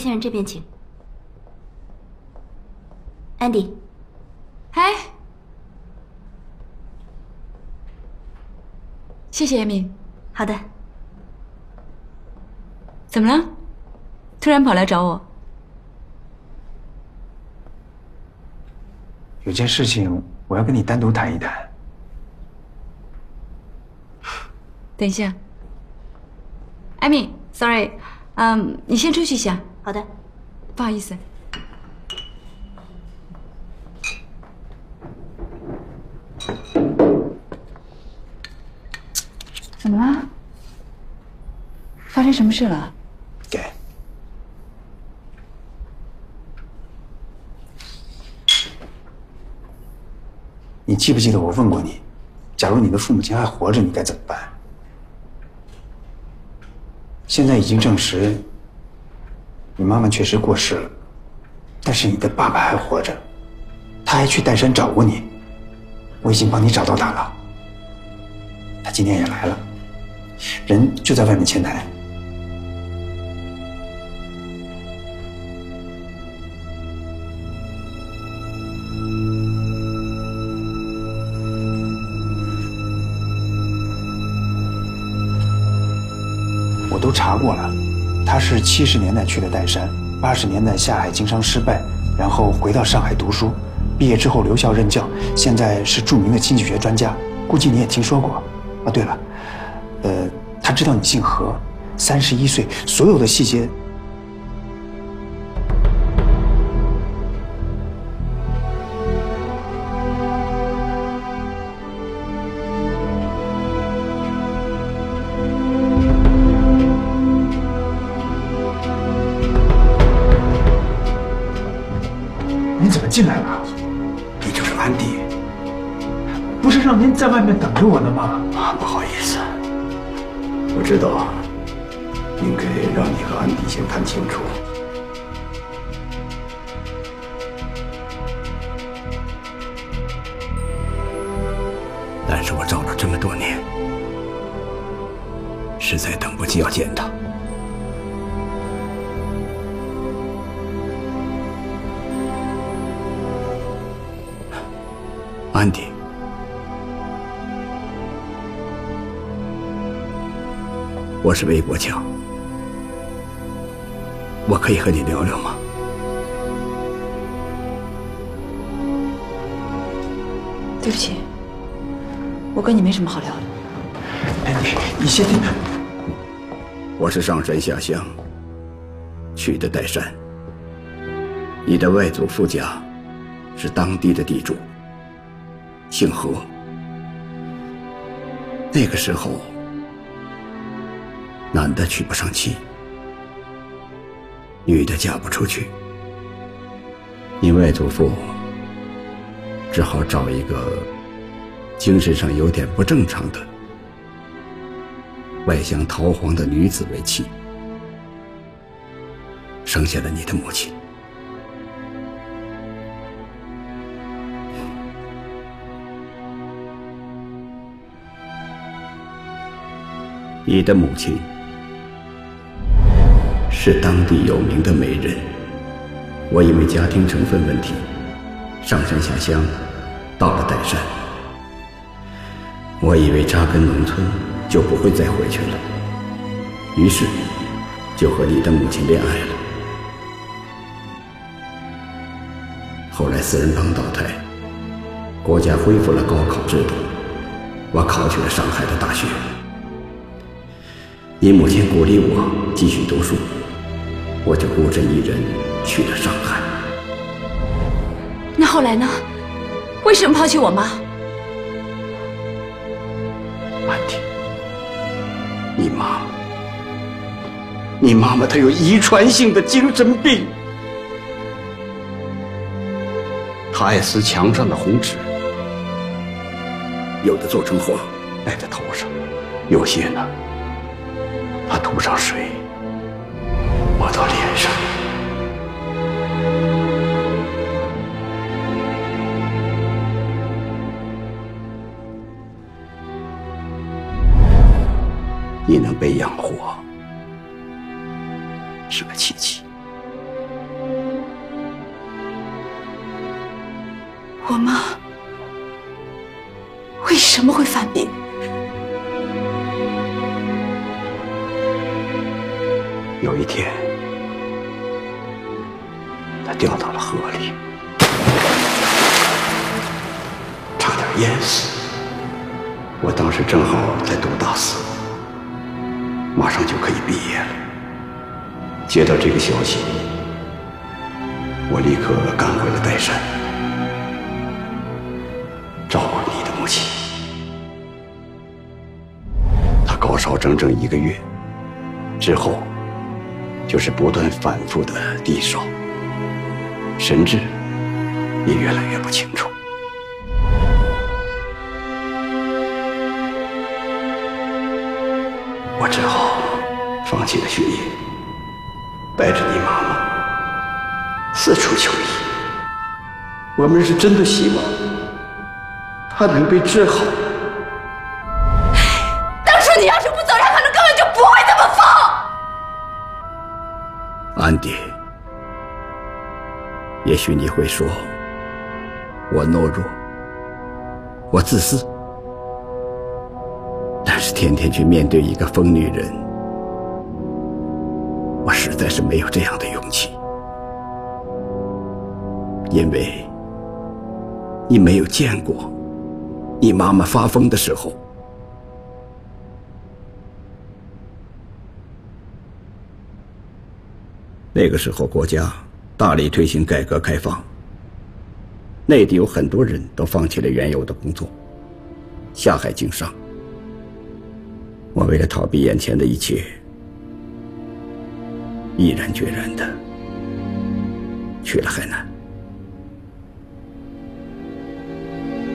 魏先生这边请。Andy，嗨，谢谢叶明。好的。怎么了？突然跑来找我？有件事情我要跟你单独谈一谈。等一下，艾米，sorry，嗯，你先出去一下。好的，不好意思。怎么了？发生什么事了？给。你记不记得我问过你，假如你的父母亲还活着，你该怎么办？现在已经证实，你妈妈确实过世了，但是你的爸爸还活着，他还去岱山找过你，我已经帮你找到他了，他今天也来了，人就在外面前台。我都查过了，他是七十年代去的岱山，八十年代下海经商失败，然后回到上海读书，毕业之后留校任教，现在是著名的经济学专家，估计你也听说过。啊，对了，呃，他知道你姓何，三十一岁，所有的细节。让您在外面等着我呢吗？啊，不好意思，我知道，应该让你和安迪先谈清楚。但是我找了这么多年，实在等不及要见我是魏国强，我可以和你聊聊吗？对不起，我跟你没什么好聊的。哎，你，你先听。我是上山下乡去的岱山，你的外祖父家是当地的地主。姓何。那个时候，男的娶不上妻，女的嫁不出去，你外祖父只好找一个精神上有点不正常的、外向逃荒的女子为妻，生下了你的母亲。你的母亲是当地有名的美人，我因为家庭成分问题，上山下乡，到了岱山。我以为扎根农村就不会再回去了，于是就和你的母亲恋爱了。后来四人帮倒台，国家恢复了高考制度，我考取了上海的大学。你母亲鼓励我继续读书，我就孤身一人去了上海。那后来呢？为什么抛弃我妈？安迪，你妈，你妈妈她有遗传性的精神病，她爱撕墙上的红纸，有的做成花戴在头上，有些呢。她涂上水，烧整整一个月，之后。就是不断反复的低烧，神志也越来越不清楚。我只好放弃了学业，带着你妈妈四处求医。我们是真的希望她能被治好。许你会说我懦弱，我自私，但是天天去面对一个疯女人，我实在是没有这样的勇气，因为你没有见过你妈妈发疯的时候。那个时候，国家大力推行改革开放，内地有很多人都放弃了原有的工作，下海经商。我为了逃避眼前的一切，毅然决然的去了海南。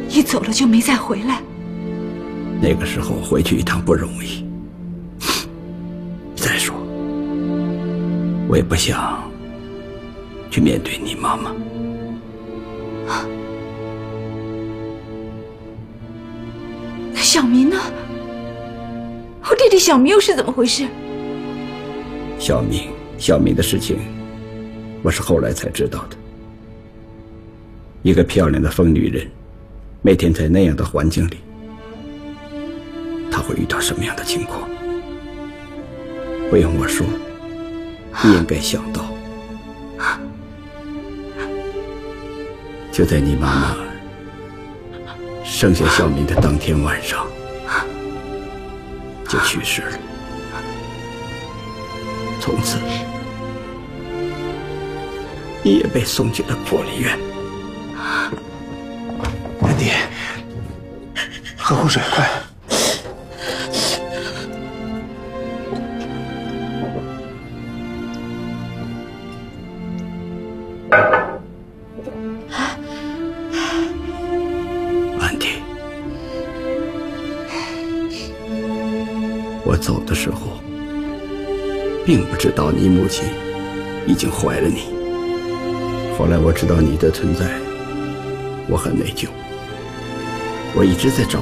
一走了就没再回来。那个时候回去一趟不容易。再说。我也不想去面对你妈妈。那小明呢？我弟弟小明又是怎么回事？小明，小明的事情，我是后来才知道的。一个漂亮的疯女人，每天在那样的环境里，她会遇到什么样的情况？不用我说。你应该想到，就在你妈妈生下小明的当天晚上，就去世了。从此，你也被送进了破离院。安迪，喝口水，快。我走的时候，并不知道你母亲已经怀了你。后来我知道你的存在，我很内疚。我一直在找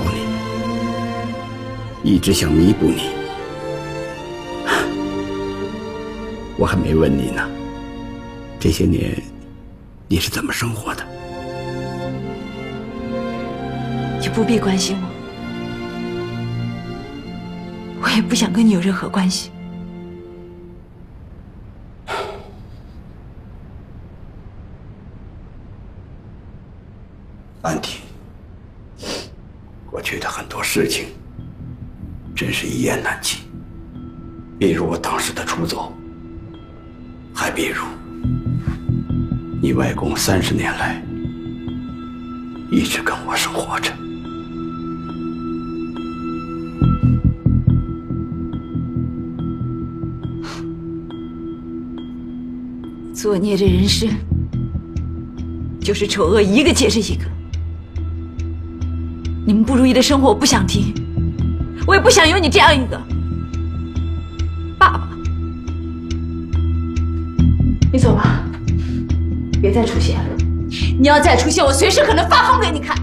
你，一直想弥补你。我还没问你呢，这些年你是怎么生活的？你不必关心我。也不想跟你有任何关系，安迪。过去的很多事情，真是一言难尽。比如我当时的出走，还比如你外公三十年来一直跟我生活着。作孽这人生，就是丑恶一个接着一个。你们不如意的生活我不想听，我也不想有你这样一个爸爸。你走吧，别再出现了。你要再出现，我随时可能发疯给你看。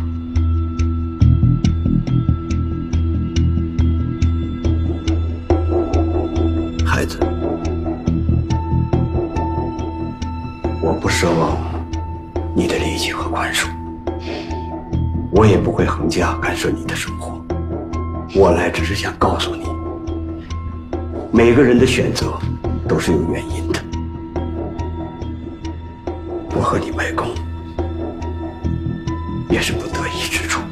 奢望你的理解和宽恕，我也不会横加干涉你的生活。我来只是想告诉你，每个人的选择都是有原因的。我和你外公，也是不得已之处。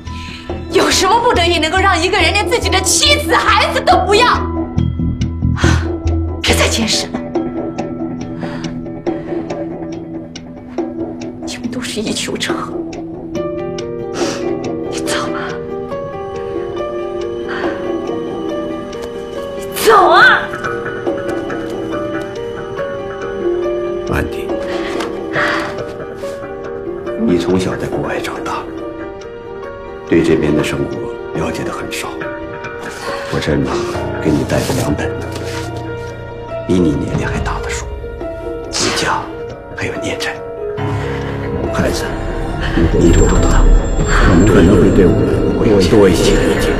有什么不得已能够让一个人连自己的妻子、孩子都不要？别再解释了，你们都是一丘之貉。你走吧，你走啊！安迪，你从小在国外长大，对这边的生活了解的很少。我这呢给你带了两本比你年龄还大的书，《自家》还有《孽债》。孩子，你多大？我们可能会对我们多一些理解。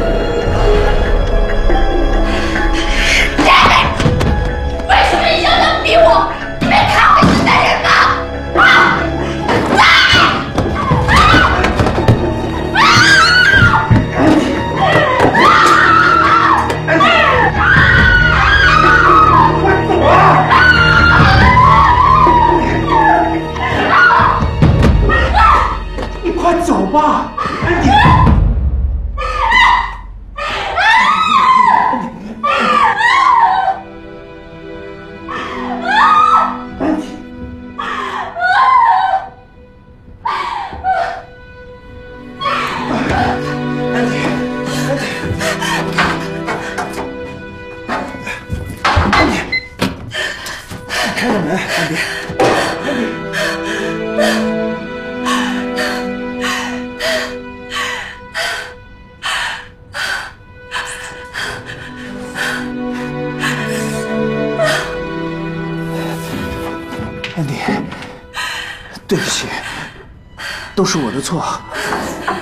都是我的错。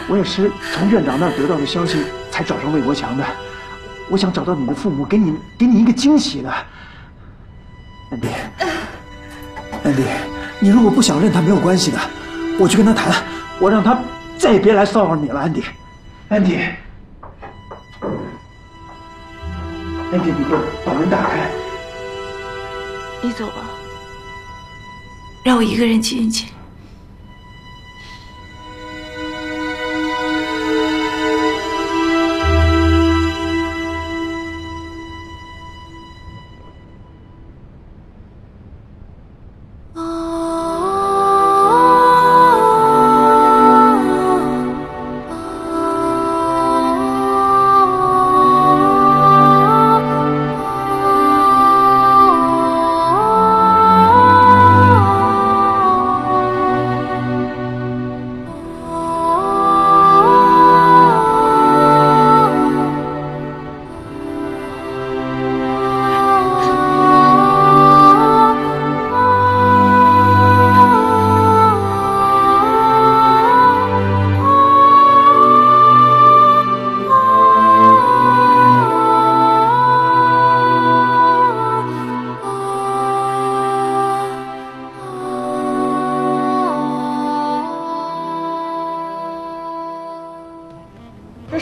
我也是从院长那儿得到的消息才找上魏国强的。我想找到你的父母，给你给你一个惊喜的。安迪，安迪，你如果不想认他没有关系的，我去跟他谈，我让他再也别来骚扰你了，安迪。安迪，安迪，你给我把门打开。你走吧，让我一个人静一静。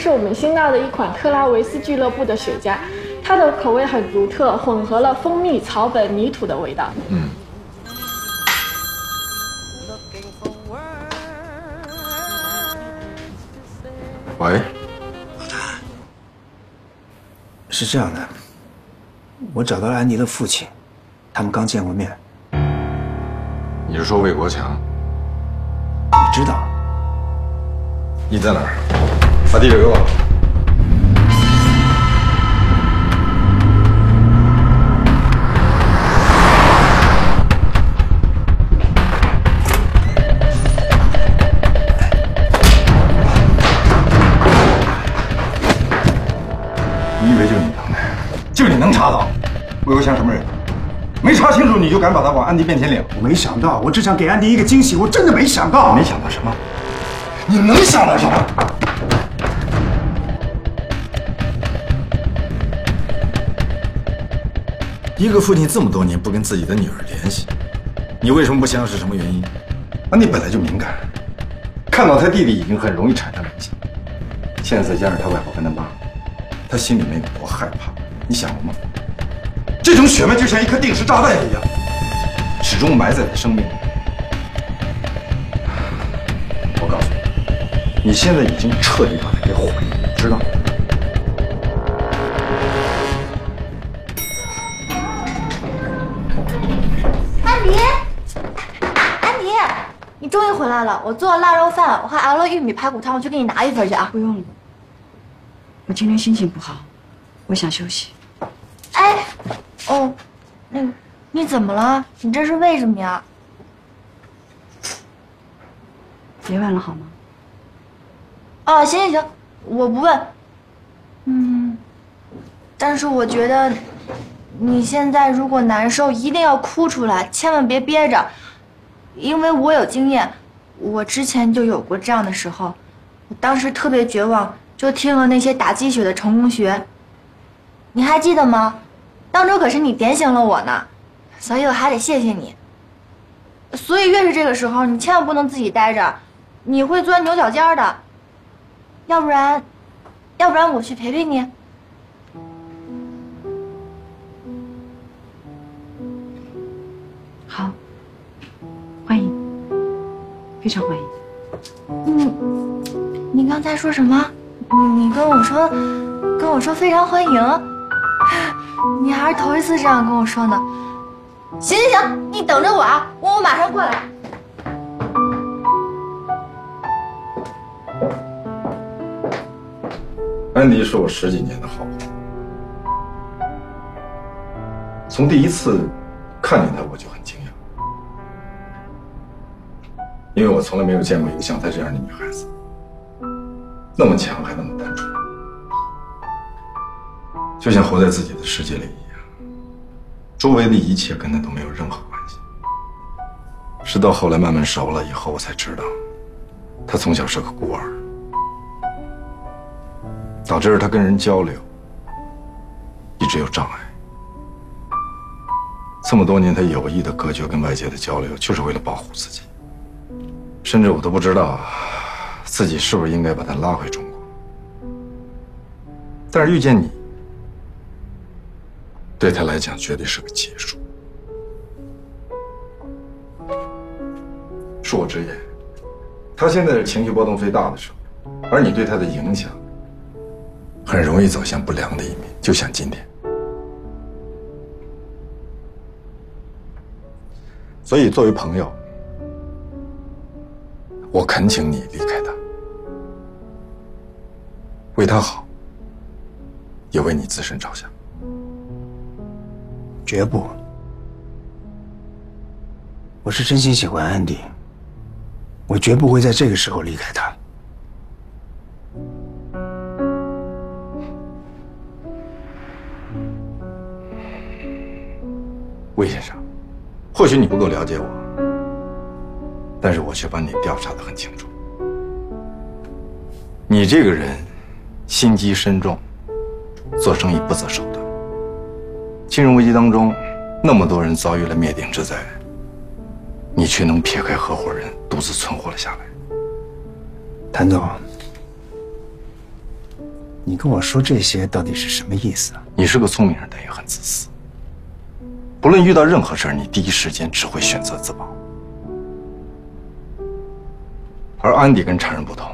是我们新到的一款特拉维斯俱乐部的雪茄，它的口味很独特，混合了蜂蜜、草本、泥土的味道。嗯喂，是这样的，我找到了安妮的父亲，他们刚见过面。你是说魏国强？你知道？你在哪儿？把地址给我。你以为就你能耐？就你能查到魏国强什么人？没查清楚你就敢把他往安迪面前领？我没想到，我只想给安迪一个惊喜，我真的没想到。没想到什么？你能想到什么？一个父亲这么多年不跟自己的女儿联系，你为什么不想想是什么原因？那你本来就敏感，看到他弟弟已经很容易产生联想，现在再加上他外婆跟他妈，他心里面有多害怕，你想过吗？这种血脉就像一颗定时炸弹一样，始终埋在他生命里。我告诉你，你现在已经彻底把他给毁了，知道吗？回来了！我做了腊肉饭，我还熬了玉米排骨汤，我去给你拿一份去啊。不用了，我今天心情不好，我想休息。哎，哦，那个，你怎么了？你这是为什么呀？别问了好吗？哦，行行行，我不问。嗯，但是我觉得，你现在如果难受，一定要哭出来，千万别憋着，因为我有经验，我之前就有过这样的时候，我当时特别绝望，就听了那些打鸡血的成功学。你还记得吗？当初可是你点醒了我呢，所以我还得谢谢你。所以越是这个时候，你千万不能自己待着，你会钻牛角尖的。要不然，要不然我去陪陪你。非常欢迎。嗯，你刚才说什么？你你跟我说，跟我说非常欢迎。你还是头一次这样跟我说呢。行行行，你等着我啊，我我马上过来。安迪是我十几年的好朋友，从第一次看见他我就因为我从来没有见过一个像她这样的女孩子，那么强还那么单纯，就像活在自己的世界里一样，周围的一切跟她都没有任何关系。直到后来慢慢熟了以后，我才知道，她从小是个孤儿。导致他跟人交流一直有障碍。这么多年，他有意的隔绝跟外界的交流，就是为了保护自己。甚至我都不知道自己是不是应该把他拉回中国。但是遇见你，对他来讲绝对是个结束。恕我直言，他现在是情绪波动最大的时候，而你对他的影响。很容易走向不良的一面，就像今天。所以，作为朋友，我恳请你离开他，为他好，也为你自身着想。绝不，我是真心喜欢安迪，我绝不会在这个时候离开他。魏先生，或许你不够了解我，但是我却把你调查的很清楚。你这个人心机深重，做生意不择手段。金融危机当中，那么多人遭遇了灭顶之灾，你却能撇开合伙人，独自存活了下来。谭总，你跟我说这些到底是什么意思啊？你是个聪明人，但也很自私。不论遇到任何事儿，你第一时间只会选择自保。而安迪跟常人不同，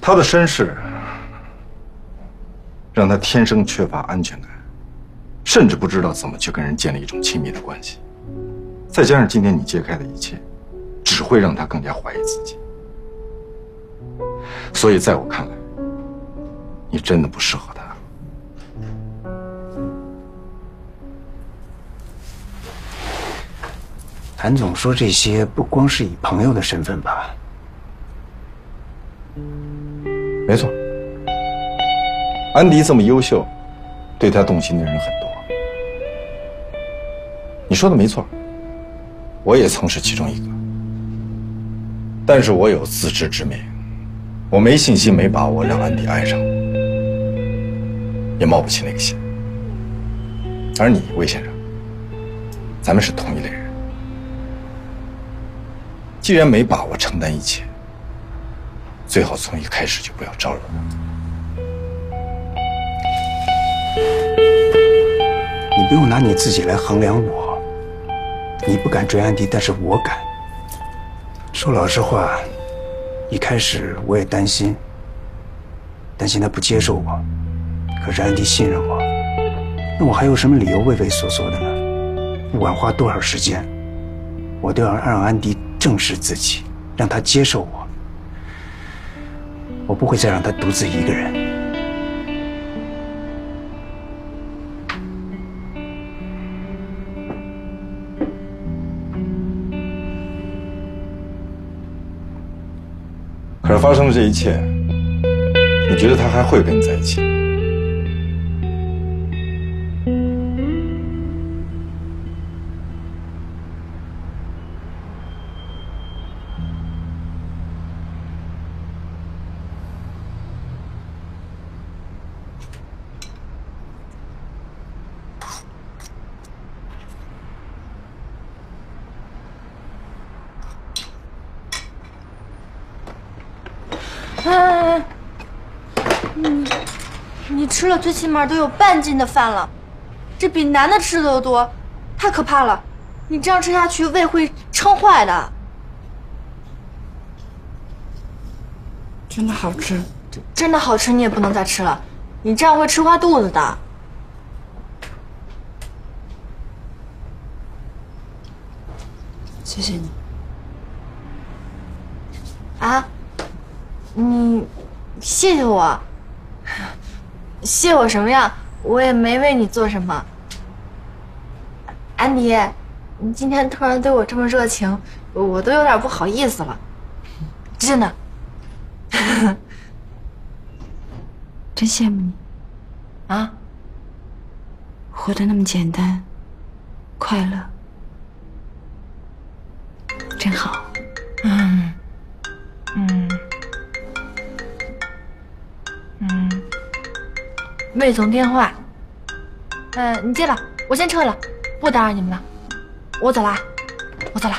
他的身世让他天生缺乏安全感，甚至不知道怎么去跟人建立一种亲密的关系。再加上今天你揭开的一切，只会让他更加怀疑自己。所以，在我看来，你真的不适合他。谭总说这些不光是以朋友的身份吧？没错，安迪这么优秀，对他动心的人很多。你说的没错，我也曾是其中一个。但是我有自知之明，我没信心、没把握让安迪爱上我，也冒不起那个险。而你，魏先生，咱们是同一类人。既然没把握承担一切，最好从一开始就不要招惹他。你不用拿你自己来衡量我。你不敢追安迪，但是我敢。说老实话，一开始我也担心，担心他不接受我。可是安迪信任我，那我还有什么理由畏畏缩缩的呢？不管花多少时间，我都要让安迪正视自己，让他接受我。我不会再让他独自一个人。可是发生了这一切，你觉得他还会跟你在一起？最起码都有半斤的饭了，这比男的吃的都多，太可怕了！你这样吃下去，胃会撑坏的。真的好吃，真的好吃，你也不能再吃了，你这样会吃坏肚子的。谢谢你。啊，你谢谢我，谢我什么呀？我也没为你做什么。安迪，你今天突然对我这么热情，我都有点不好意思了，真的。真羡慕你，啊，活得那么简单，快乐，真好。魏总电话。呃、你接吧，我先撤了，不打扰你们了，我走了，我走了。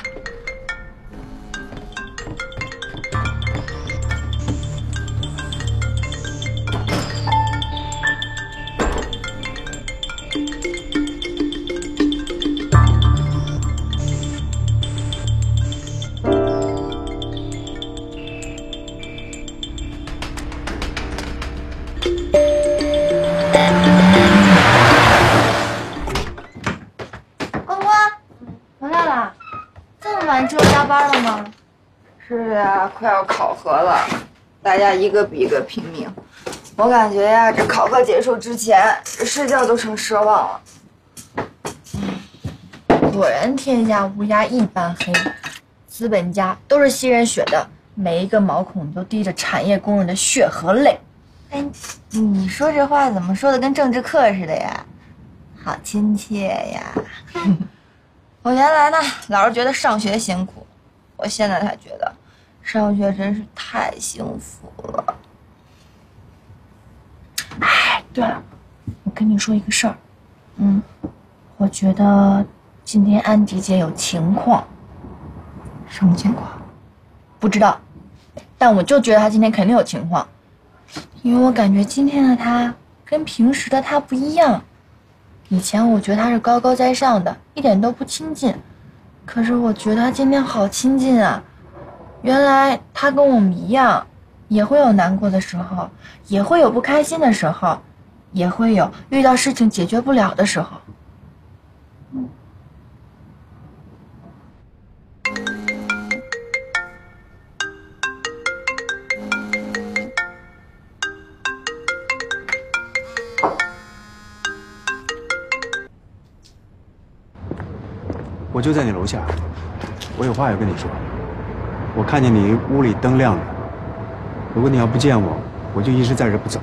班了吗？是呀，快要考核了，大家一个比一个拼命。我感觉呀，这考核结束之前，睡觉都成奢望了。果然天下乌鸦一般黑，资本家都是吸人血的，每一个毛孔都滴着产业工人的血和泪。哎，你说这话怎么说的跟政治课似的呀？好亲切呀！我原来呢，老是觉得上学辛苦，我现在才觉得，上学真是太幸福了。哎，对了，我跟你说一个事儿，嗯，我觉得今天安迪姐有情况。什么情况？不知道，但我就觉得她今天肯定有情况，因为我感觉今天的她跟平时的她不一样。以前我觉得她是高高在上的，一点都不亲近，可是我觉得他今天好亲近啊。原来他跟我们一样，也会有难过的时候，也会有不开心的时候，也会有遇到事情解决不了的时候。我就在你楼下，我有话要跟你说。我看见你屋里灯亮着，如果你要不见我，我就一直在这不走。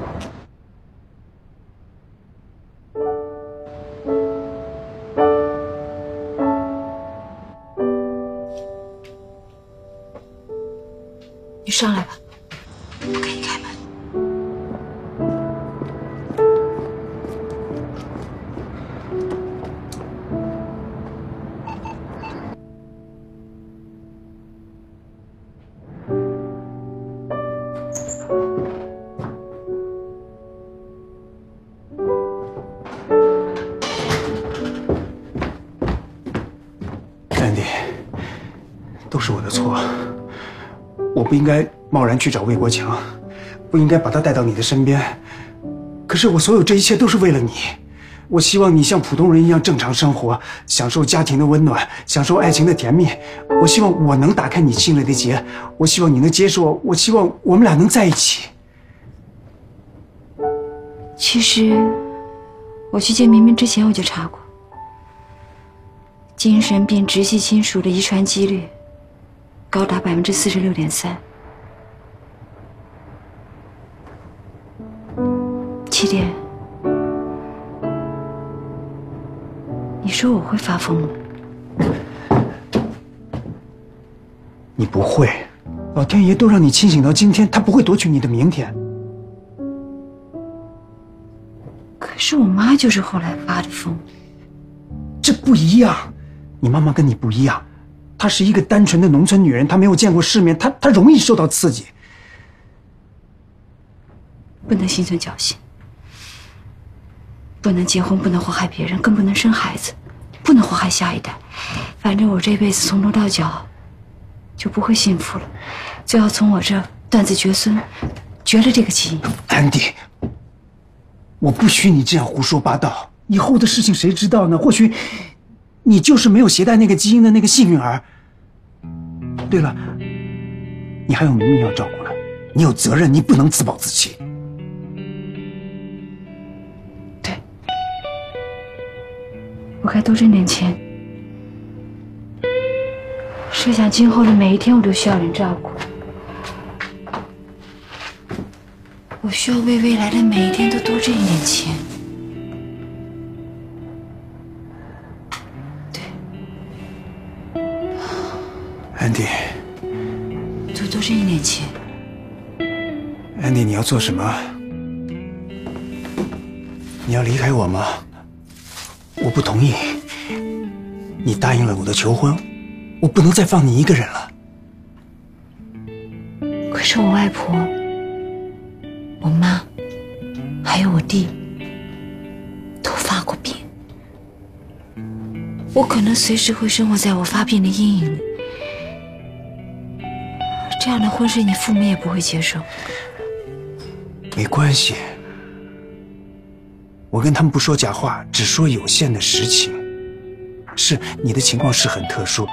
你上来吧，应该贸然去找魏国强，不应该把他带到你的身边。可是我所有这一切都是为了你，我希望你像普通人一样正常生活，享受家庭的温暖，享受爱情的甜蜜。我希望我能打开你心里的结，我希望你能接受我，希望我们俩能在一起。其实，我去见明明之前我就查过，精神病直系亲属的遗传几率高达百分之四十六点三。七点，你说我会发疯吗？你不会，老天爷都让你清醒到今天，他不会夺取你的明天。可是我妈就是后来发的疯。这不一样，你妈妈跟你不一样，她是一个单纯的农村女人，她没有见过世面，她她容易受到刺激。不能心存侥幸，不能结婚，不能祸害别人，更不能生孩子，不能祸害下一代。反正我这辈子从头到脚就不会幸福了，就要从我这断子绝孙，绝了这个基因。安迪，我不许你这样胡说八道。以后的事情谁知道呢？或许你就是没有携带那个基因的那个幸运儿。对了，你还有明明要照顾呢，你有责任，你不能自暴自弃。我该多挣点钱。设想今后的每一天，我都需要人照顾。我需要为未来的每一天都多挣一点钱。对，安迪，多多挣一点钱。安迪，你要做什么？你要离开我吗？我不同意。你答应了我的求婚，我不能再放你一个人了。可是我外婆、我妈，还有我弟，都发过病。我可能随时会生活在我发病的阴影里。这样的婚事，你父母也不会接受。没关系，我跟他们不说假话，只说有限的实情。是你的情况是很特殊，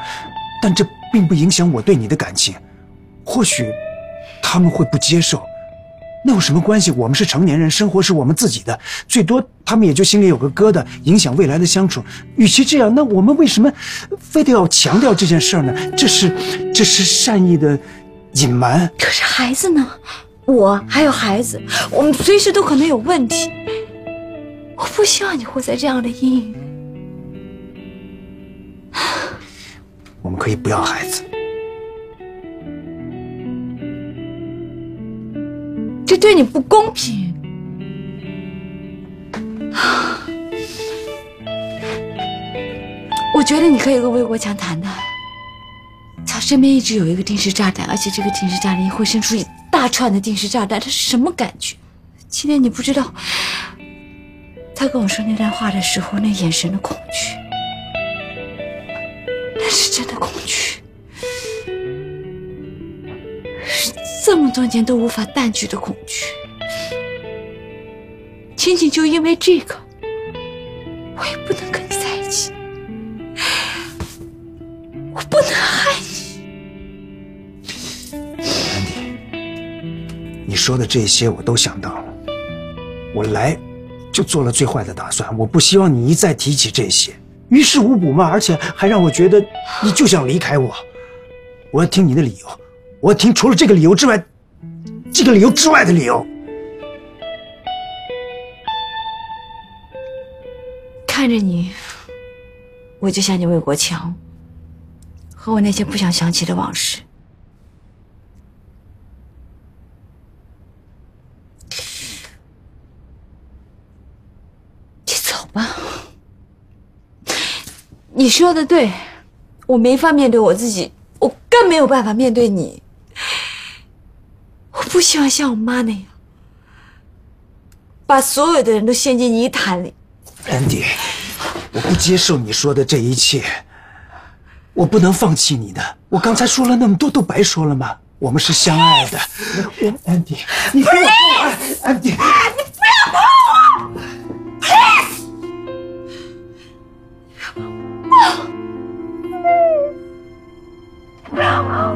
但这并不影响我对你的感情。或许他们会不接受，那有什么关系？我们是成年人，生活是我们自己的，最多他们也就心里有个疙瘩，影响未来的相处。与其这样，那我们为什么非得要强调这件事呢？这是，这是善意的隐瞒。可是孩子呢？我还有孩子，我们随时都可能有问题。我不希望你活在这样的阴影里。我们可以不要孩子，这对你不公平。我觉得你可以跟魏国强谈谈，他身边一直有一个定时炸弹，而且这个定时炸弹会生出一大串的定时炸弹，他是什么感觉？今天你不知道，他跟我说那段话的时候，那眼神的恐惧。那是真的恐惧，是这么多年都无法淡去的恐惧。仅仅就因为这个，我也不能跟你在一起，我不能害你。安迪，你说的这些我都想到了，我来就做了最坏的打算。我不希望你一再提起这些。于事无补嘛，而且还让我觉得你就想离开我。我要听你的理由，我要听除了这个理由之外，这个理由之外的理由。看着你，我就想起魏国强，和我那些不想想起的往事。你走吧。你说的对，我没法面对我自己，我更没有办法面对你。我不希望像我妈那样，把所有的人都陷进泥潭里。安迪，我不接受你说的这一切。我不能放弃你的。我刚才说了那么多，都白说了吗？我们是相爱的。安迪，你给我放开，安迪。拥抱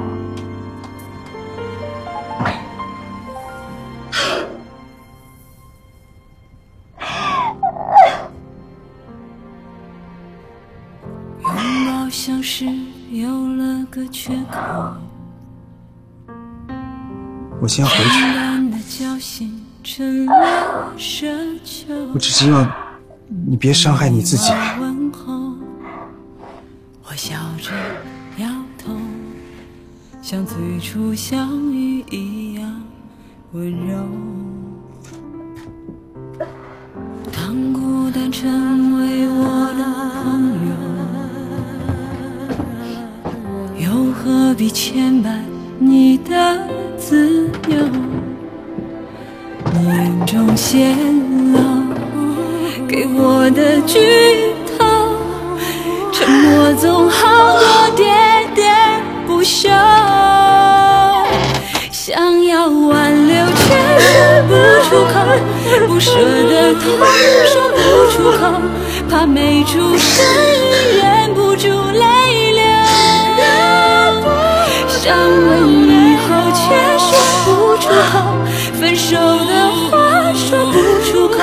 像是有了个缺口，我先回去。我只希望你别伤害你自己。我笑着像最初相遇一样温柔。当孤单成为我的朋友，又何必牵绊你的自由？你眼中泄露给我的剧透，沉默总好过点休。想要挽留却说不出口，不舍的痛说不出口，怕没出声音忍不住泪流。想问以后却说不出口，分手的话说不出口，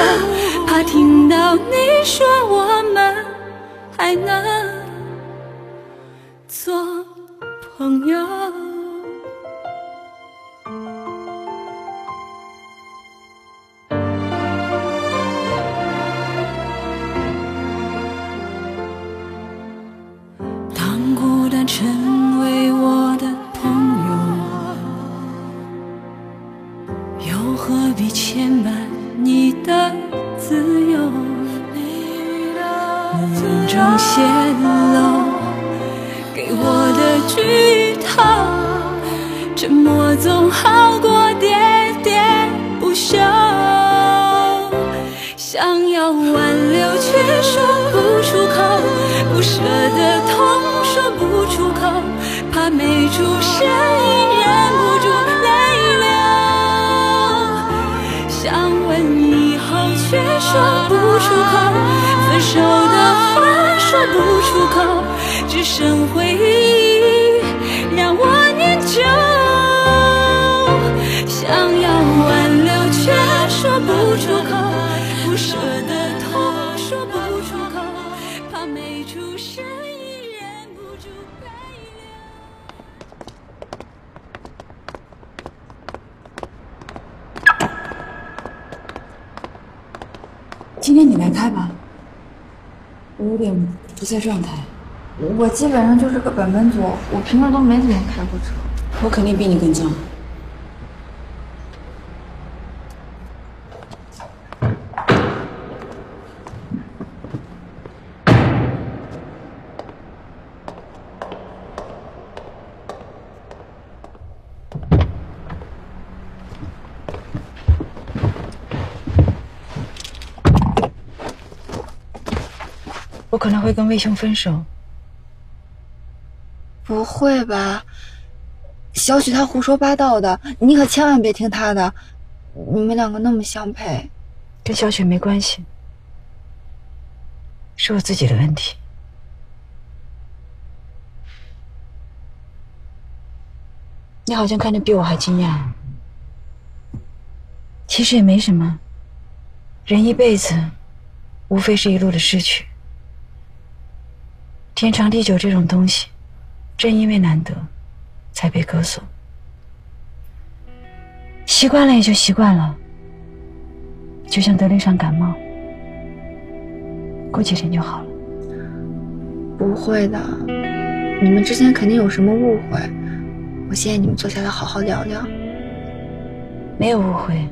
怕听到你说我们还能朋友。当孤单成为我的朋友，又何必牵绊你的自由？梦中泄露给剧透，沉默总好过喋喋不休。想要挽留却说不出口，不舍的痛说不出口，怕没出声音忍不住泪流。想问以后却说不出口，分手的话说不出口，只剩回忆有点不在状态，我基本上就是个本本族，我平时都没怎么开过车。我肯定比你更脏。我可能会跟魏兄分手。不会吧？小许他胡说八道的，你可千万别听他的。你们两个那么相配，跟小雪没关系，是我自己的问题。你好像看着比我还惊讶。其实也没什么，人一辈子，无非是一路的失去。天长地久这种东西，正因为难得，才被歌颂。习惯了也就习惯了，就像得了一场感冒，过几天就好了。不会的。你们之间肯定有什么误会，我建议你们坐下来好好聊聊。没有误会，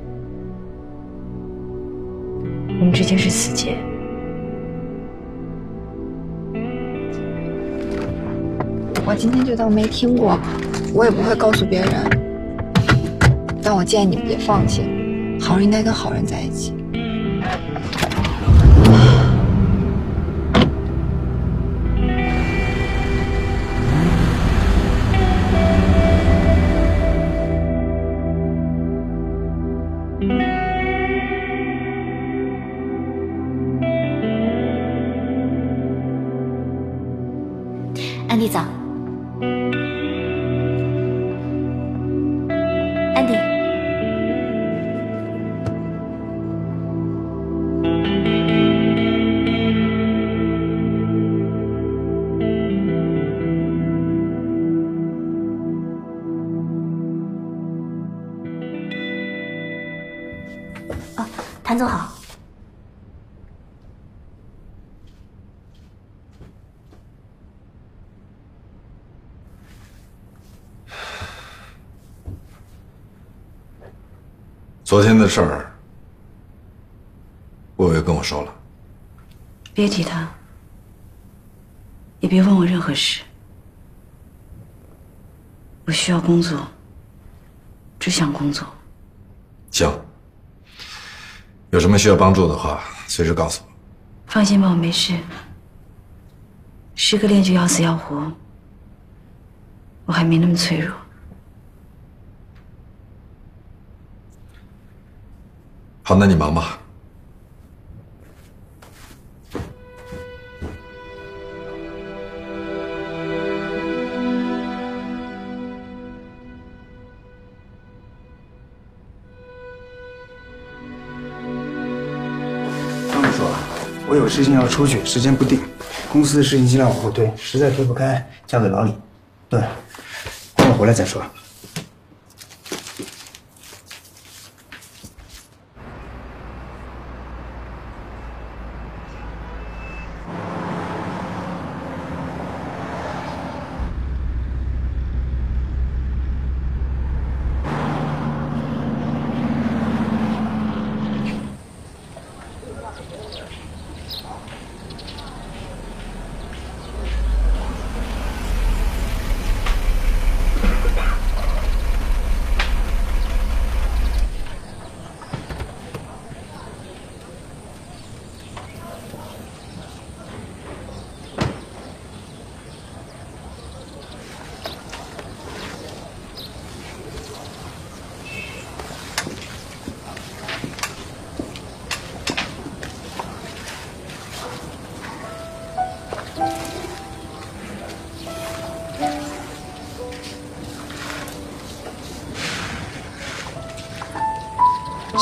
我们之间是死结。我今天就当没听过，我也不会告诉别人。但我建议你别放弃，好人应该跟好人在一起。昨天的事儿，魏巍跟我说了，别提他，也别问我任何事。我需要工作，只想工作。行，有什么需要帮助的话，随时告诉我。放心吧，我没事。失个恋就要死要活，我还没那么脆弱。好，那你忙吧。张秘书，我有事情要出去，时间不定，公司的事情尽量往后推，实在推不开，交给老李。对，等我回来再说。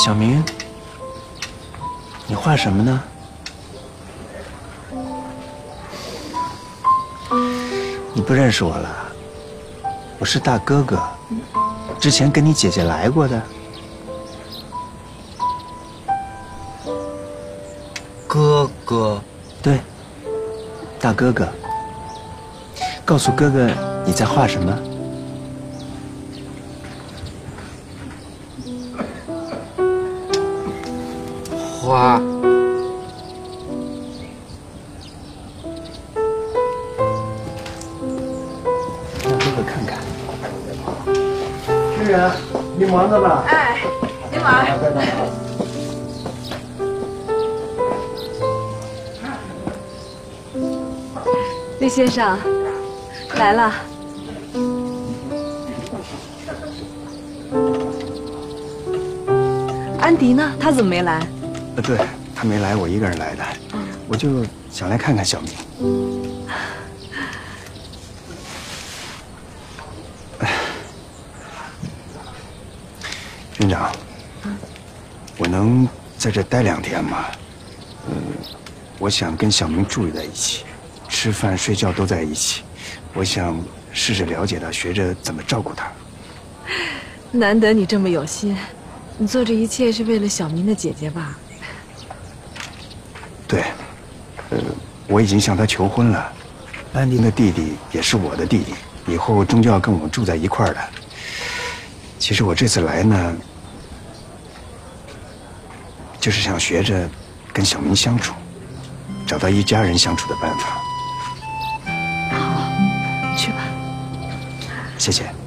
小明，你画什么呢？你不认识我了？我是大哥哥，之前跟你姐姐来过的。哥哥，对，大哥哥。告诉哥哥你在画什么？院长，来了。安迪呢？他怎么没来？呃，对他没来，我一个人来的，我就想来看看小明。院长，我能在这待两天吗？嗯，我想跟小明住在一起，吃饭睡觉都在一起。我想试着了解他，学着怎么照顾他。难得你这么有心，你做这一切是为了小明的姐姐吧？对，呃，我已经向他求婚了。安迪的弟弟也是我的弟弟，以后终究要跟我们住在一块儿的。其实我这次来呢，就是想学着跟小明相处，找到一家人相处的办法。谢谢。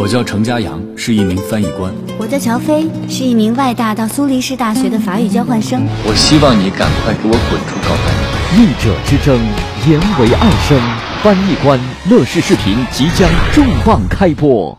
我叫程家阳，是一名翻译官。我叫乔飞，是一名外大到苏黎世大学的法语交换生。我希望你赶快给我滚出高丹！译者之争，言为爱生。翻译官乐视视频即将重磅开播。